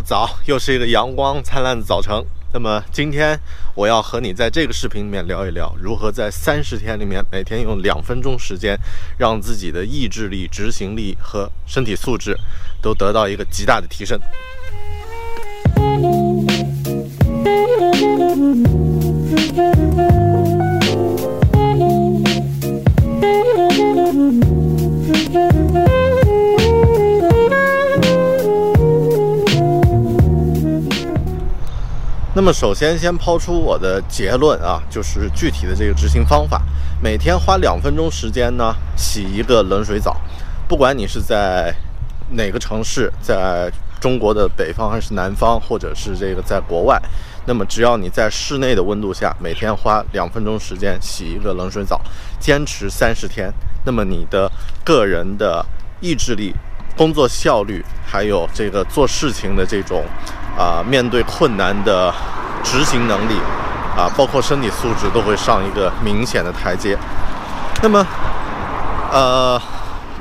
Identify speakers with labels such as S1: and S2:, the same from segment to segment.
S1: 早，又是一个阳光灿烂的早晨。那么今天我要和你在这个视频里面聊一聊，如何在三十天里面每天用两分钟时间，让自己的意志力、执行力和身体素质都得到一个极大的提升。那么首先先抛出我的结论啊，就是具体的这个执行方法，每天花两分钟时间呢，洗一个冷水澡，不管你是在哪个城市，在中国的北方还是南方，或者是这个在国外，那么只要你在室内的温度下，每天花两分钟时间洗一个冷水澡，坚持三十天，那么你的个人的意志力、工作效率，还有这个做事情的这种啊、面对困难的执行能力啊，包括身体素质都会上一个明显的台阶。那么，呃，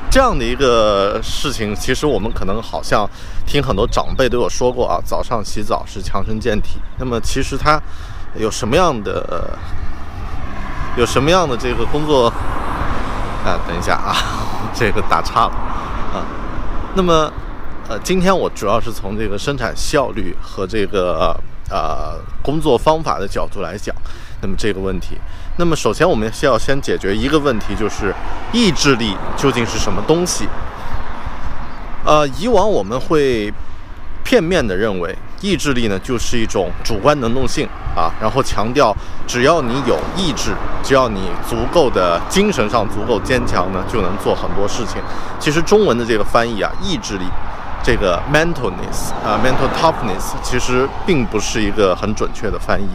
S1: 这样的一个事情，其实我们可能好像听很多长辈都有说过啊，早上洗澡是强身健体。那么其实它有什么样的、有什么样的这个工作？啊，等一下啊，这个打岔了啊。那么，呃，今天我主要是从这个生产效率和这个呃工作方法的角度来讲，那么这个问题。那么首先我们需要先解决一个问题，就是意志力究竟是什么东西？呃，以往我们会片面的认为意志力呢就是一种主观能动性啊，然后强调只要你有意志，只要你足够的精神上足够坚强呢，就能做很多事情。其实中文的这个翻译啊，意志力。这个 mentalness 啊，mental toughness 其实并不是一个很准确的翻译，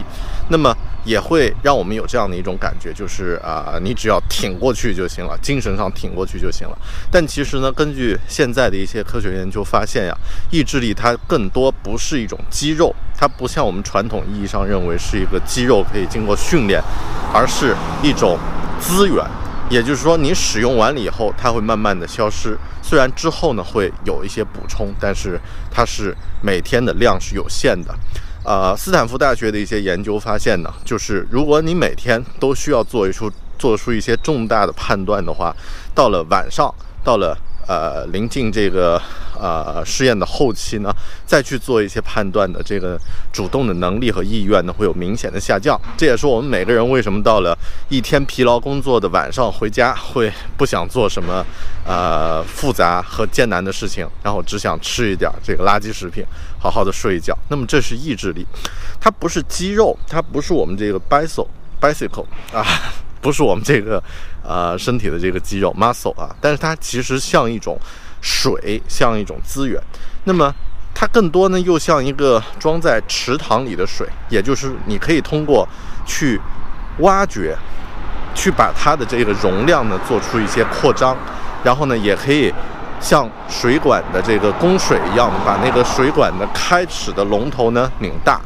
S1: 那么也会让我们有这样的一种感觉，就是啊，你只要挺过去就行了，精神上挺过去就行了。但其实呢，根据现在的一些科学研究发现呀，意志力它更多不是一种肌肉，它不像我们传统意义上认为是一个肌肉可以经过训练，而是一种资源。也就是说，你使用完了以后，它会慢慢的消失。虽然之后呢会有一些补充，但是它是每天的量是有限的。呃，斯坦福大学的一些研究发现呢，就是如果你每天都需要做一出做出一些重大的判断的话，到了晚上，到了呃临近这个呃试验的后期呢，再去做一些判断的这个主动的能力和意愿呢，会有明显的下降。这也是我们每个人为什么到了一天疲劳工作的晚上回家会不想做什么呃复杂和艰难的事情，然后只想吃一点这个垃圾食品，好好的睡一觉。那么这是意志力，它不是肌肉，它不是我们这个 bicycle bicycle 啊。不是我们这个，呃，身体的这个肌肉 muscle 啊，但是它其实像一种水，像一种资源。那么它更多呢，又像一个装在池塘里的水，也就是你可以通过去挖掘，去把它的这个容量呢做出一些扩张，然后呢，也可以像水管的这个供水一样，把那个水管的开始的龙头呢拧大，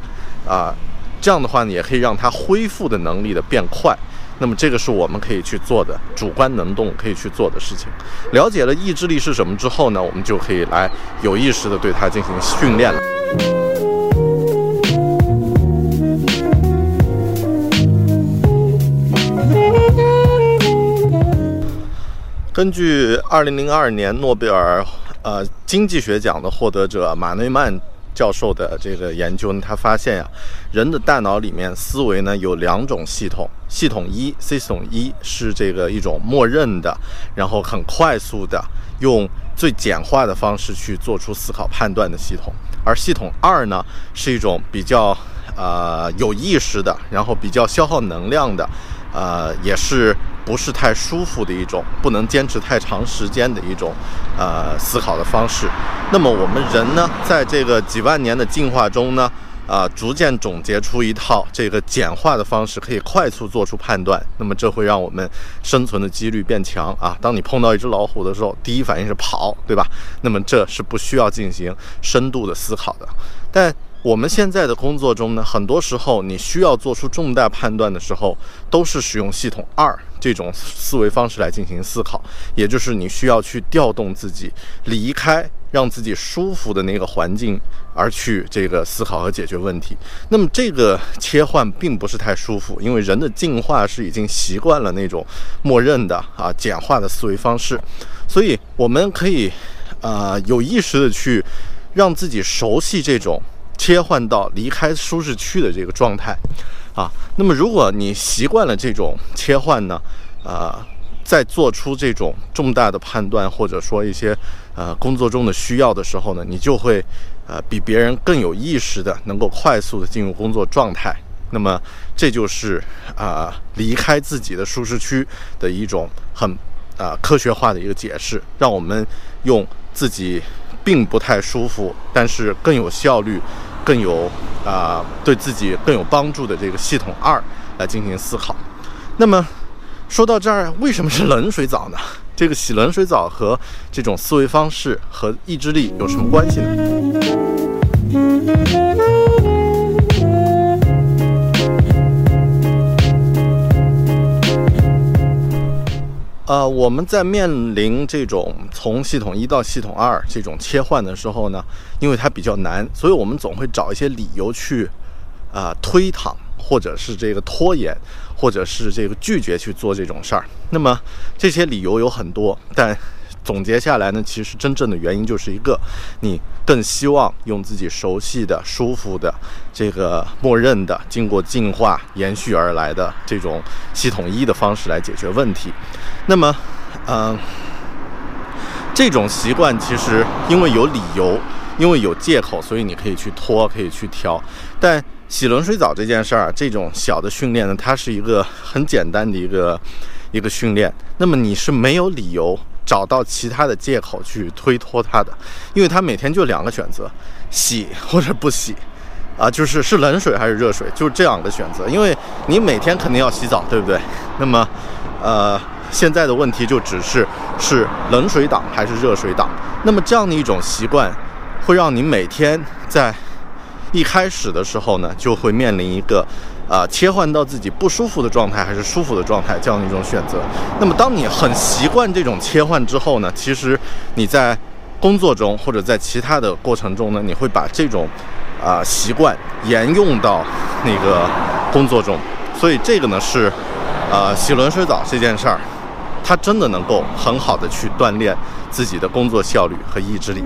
S1: 啊，这样的话呢，也可以让它恢复的能力的变快。那么这个是我们可以去做的主观能动可以去做的事情。了解了意志力是什么之后呢，我们就可以来有意识的对它进行训练了。根据二零零二年诺贝尔呃经济学奖的获得者马内曼教授的这个研究呢，他发现呀，人的大脑里面思维呢有两种系统，系统一 （System 一）是这个一种默认的，然后很快速的用最简化的方式去做出思考判断的系统，而系统二呢是一种比较呃有意识的，然后比较消耗能量的，呃也是。不是太舒服的一种，不能坚持太长时间的一种，呃，思考的方式。那么我们人呢，在这个几万年的进化中呢，啊，逐渐总结出一套这个简化的方式，可以快速做出判断。那么这会让我们生存的几率变强啊。当你碰到一只老虎的时候，第一反应是跑，对吧？那么这是不需要进行深度的思考的。但我们现在的工作中呢，很多时候你需要做出重大判断的时候，都是使用系统二这种思维方式来进行思考，也就是你需要去调动自己，离开让自己舒服的那个环境，而去这个思考和解决问题。那么这个切换并不是太舒服，因为人的进化是已经习惯了那种默认的啊简化的思维方式，所以我们可以啊有意识的去让自己熟悉这种。切换到离开舒适区的这个状态，啊，那么如果你习惯了这种切换呢，啊，在做出这种重大的判断或者说一些呃工作中的需要的时候呢，你就会呃比别人更有意识的能够快速的进入工作状态。那么这就是啊离开自己的舒适区的一种很啊科学化的一个解释，让我们用自己并不太舒服，但是更有效率。更有啊，对自己更有帮助的这个系统二来进行思考。那么说到这儿，为什么是冷水澡呢？这个洗冷水澡和这种思维方式和意志力有什么关系呢？呃，我们在面临这种从系统一到系统二这种切换的时候呢，因为它比较难，所以我们总会找一些理由去，啊，推搪，或者是这个拖延，或者是这个拒绝去做这种事儿。那么这些理由有很多，但。总结下来呢，其实真正的原因就是一个，你更希望用自己熟悉的、舒服的、这个默认的、经过进化延续而来的这种系统一的方式来解决问题。那么，嗯，这种习惯其实因为有理由，因为有借口，所以你可以去拖，可以去挑。但洗冷水澡这件事儿，这种小的训练呢，它是一个很简单的一个一个训练。那么你是没有理由。找到其他的借口去推脱他的，因为他每天就两个选择，洗或者不洗，啊，就是是冷水还是热水，就是这样的选择。因为你每天肯定要洗澡，对不对？那么，呃，现在的问题就只是是冷水党还是热水党。那么这样的一种习惯，会让你每天在一开始的时候呢，就会面临一个。啊，切换到自己不舒服的状态还是舒服的状态，这样的一种选择。那么，当你很习惯这种切换之后呢，其实你在工作中或者在其他的过程中呢，你会把这种啊习惯沿用到那个工作中。所以，这个呢是啊洗冷水澡这件事儿，它真的能够很好的去锻炼自己的工作效率和意志力。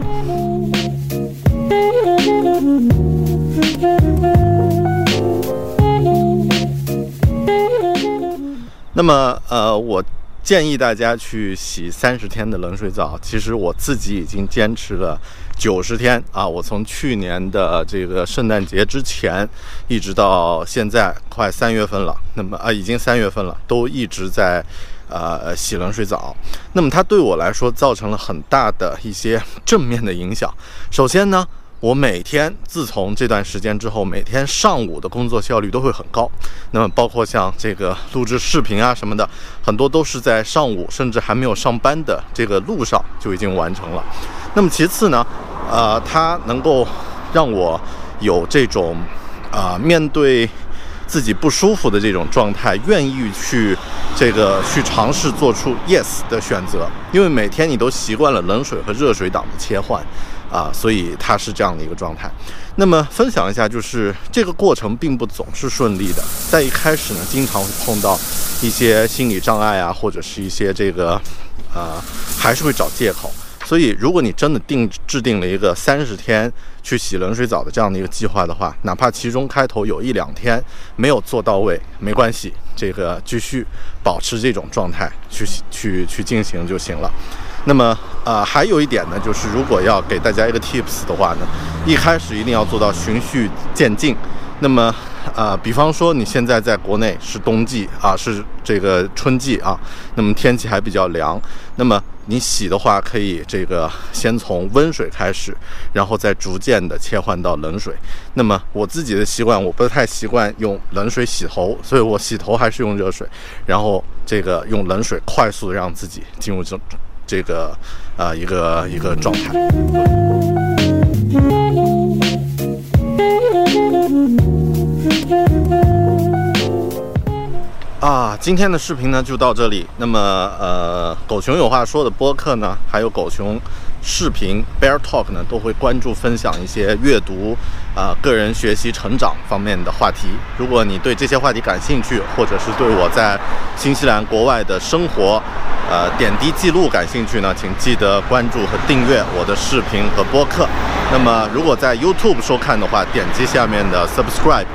S1: 那么，呃，我建议大家去洗三十天的冷水澡。其实我自己已经坚持了九十天啊！我从去年的这个圣诞节之前，一直到现在快三月份了。那么啊，已经三月份了，都一直在呃洗冷水澡。那么它对我来说造成了很大的一些正面的影响。首先呢。我每天自从这段时间之后，每天上午的工作效率都会很高。那么，包括像这个录制视频啊什么的，很多都是在上午，甚至还没有上班的这个路上就已经完成了。那么，其次呢，呃，它能够让我有这种啊面对自己不舒服的这种状态，愿意去这个去尝试做出 yes 的选择。因为每天你都习惯了冷水和热水档的切换。啊，所以它是这样的一个状态。那么分享一下，就是这个过程并不总是顺利的，在一开始呢，经常会碰到一些心理障碍啊，或者是一些这个，呃，还是会找借口。所以，如果你真的定制定了一个三十天去洗冷水澡的这样的一个计划的话，哪怕其中开头有一两天没有做到位，没关系，这个继续保持这种状态去去去进行就行了。那么，呃，还有一点呢，就是如果要给大家一个 tips 的话呢，一开始一定要做到循序渐进。那么，呃，比方说你现在在国内是冬季啊，是这个春季啊，那么天气还比较凉，那么你洗的话，可以这个先从温水开始，然后再逐渐的切换到冷水。那么我自己的习惯，我不太习惯用冷水洗头，所以我洗头还是用热水，然后这个用冷水快速的让自己进入这。这个啊，一个一个状态。啊，今天的视频呢就到这里。那么，呃，狗熊有话说的播客呢，还有狗熊。视频 Bear Talk 呢都会关注分享一些阅读啊、个人学习成长方面的话题。如果你对这些话题感兴趣，或者是对我在新西兰国外的生活呃点滴记录感兴趣呢，请记得关注和订阅我的视频和播客。那么，如果在 YouTube 收看的话，点击下面的 Subscribe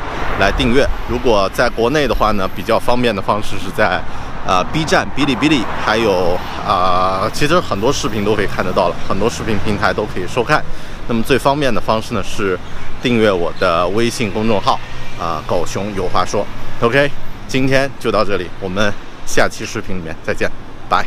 S1: 来订阅。如果在国内的话呢，比较方便的方式是在。呃，B 站、哔哩哔哩，还有啊，其实很多视频都可以看得到了，很多视频平台都可以收看。那么最方便的方式呢，是订阅我的微信公众号啊，狗熊有话说。OK，今天就到这里，我们下期视频里面再见，拜。